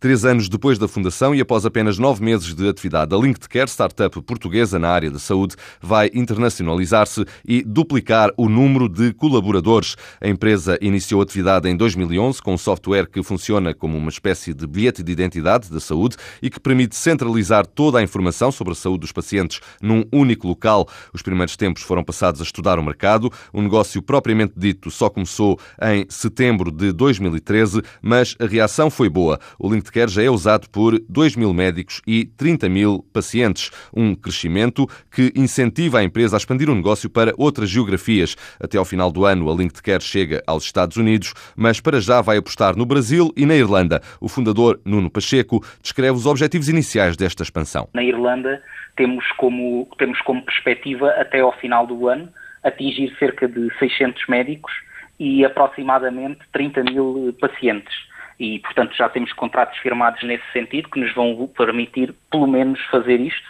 Três anos depois da fundação e após apenas nove meses de atividade, a LinkedCare, startup portuguesa na área da saúde, vai internacionalizar-se e duplicar o número de colaboradores. A empresa iniciou atividade em 2011 com um software que funciona como uma espécie de bilhete de identidade da saúde e que permite centralizar toda a informação sobre a saúde dos pacientes num único local. Os primeiros tempos foram passados a estudar o mercado. O negócio propriamente dito só começou em setembro de 2013, mas a reação foi boa. O LinkedCare Healthcare já é usado por 2 mil médicos e 30 mil pacientes. Um crescimento que incentiva a empresa a expandir o negócio para outras geografias. Até ao final do ano, a LinkedCare chega aos Estados Unidos, mas para já vai apostar no Brasil e na Irlanda. O fundador, Nuno Pacheco, descreve os objetivos iniciais desta expansão. Na Irlanda, temos como, temos como perspectiva, até ao final do ano, atingir cerca de 600 médicos e aproximadamente 30 mil pacientes e, portanto, já temos contratos firmados nesse sentido que nos vão permitir, pelo menos, fazer isto.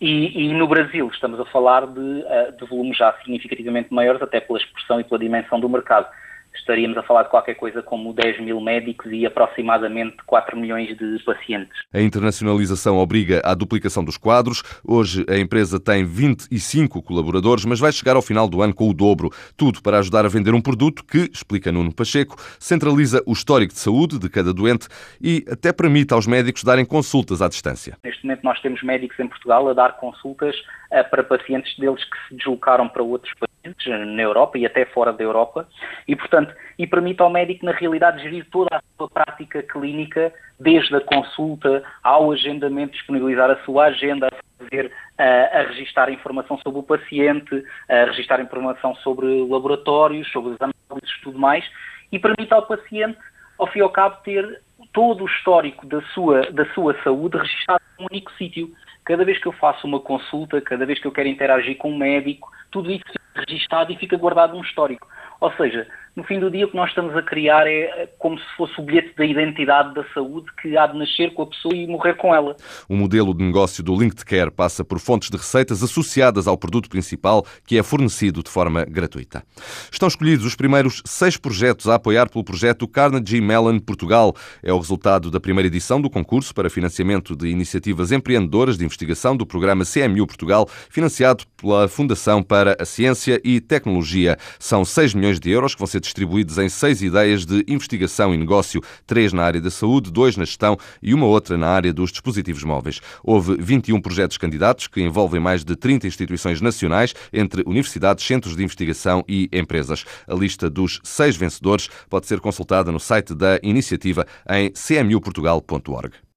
E, e no Brasil estamos a falar de, eh, de volumes já significativamente maiores, até pela expressão e pela dimensão do mercado estaríamos a falar de qualquer coisa como 10 mil médicos e aproximadamente 4 milhões de pacientes. A internacionalização obriga à duplicação dos quadros. Hoje a empresa tem 25 colaboradores, mas vai chegar ao final do ano com o dobro. Tudo para ajudar a vender um produto que, explica Nuno Pacheco, centraliza o histórico de saúde de cada doente e até permite aos médicos darem consultas à distância. Neste momento nós temos médicos em Portugal a dar consultas eh, para pacientes deles que se deslocaram para outros países, na Europa e até fora da Europa, e portanto, e permite ao médico na realidade gerir toda a sua prática clínica, desde a consulta ao agendamento, disponibilizar a sua agenda, a fazer, eh, a registar informação sobre o paciente, a registar informação sobre laboratórios, sobre os análises, tudo mais, e permite ao paciente, ao fim e ao cabo, ter todo o histórico da sua, da sua saúde registado num único sítio. Cada vez que eu faço uma consulta, cada vez que eu quero interagir com um médico, tudo isso fica registado e fica guardado num histórico. Ou seja, no fim do dia o que nós estamos a criar é como se fosse o bilhete da identidade da saúde que há de nascer com a pessoa e morrer com ela. O modelo de negócio do LinkedCare passa por fontes de receitas associadas ao produto principal que é fornecido de forma gratuita. Estão escolhidos os primeiros seis projetos a apoiar pelo projeto Carnegie Mellon Portugal. É o resultado da primeira edição do concurso para financiamento de iniciativas empreendedoras de investigação do programa CMU Portugal, financiado pela Fundação para a Ciência e Tecnologia. São 6 milhões de euros que vão ser distribuídos em seis ideias de investigação e negócio, três na área da saúde, dois na gestão e uma outra na área dos dispositivos móveis. Houve 21 projetos candidatos que envolvem mais de 30 instituições nacionais, entre universidades, centros de investigação e empresas. A lista dos seis vencedores pode ser consultada no site da iniciativa em cmuportugal.org.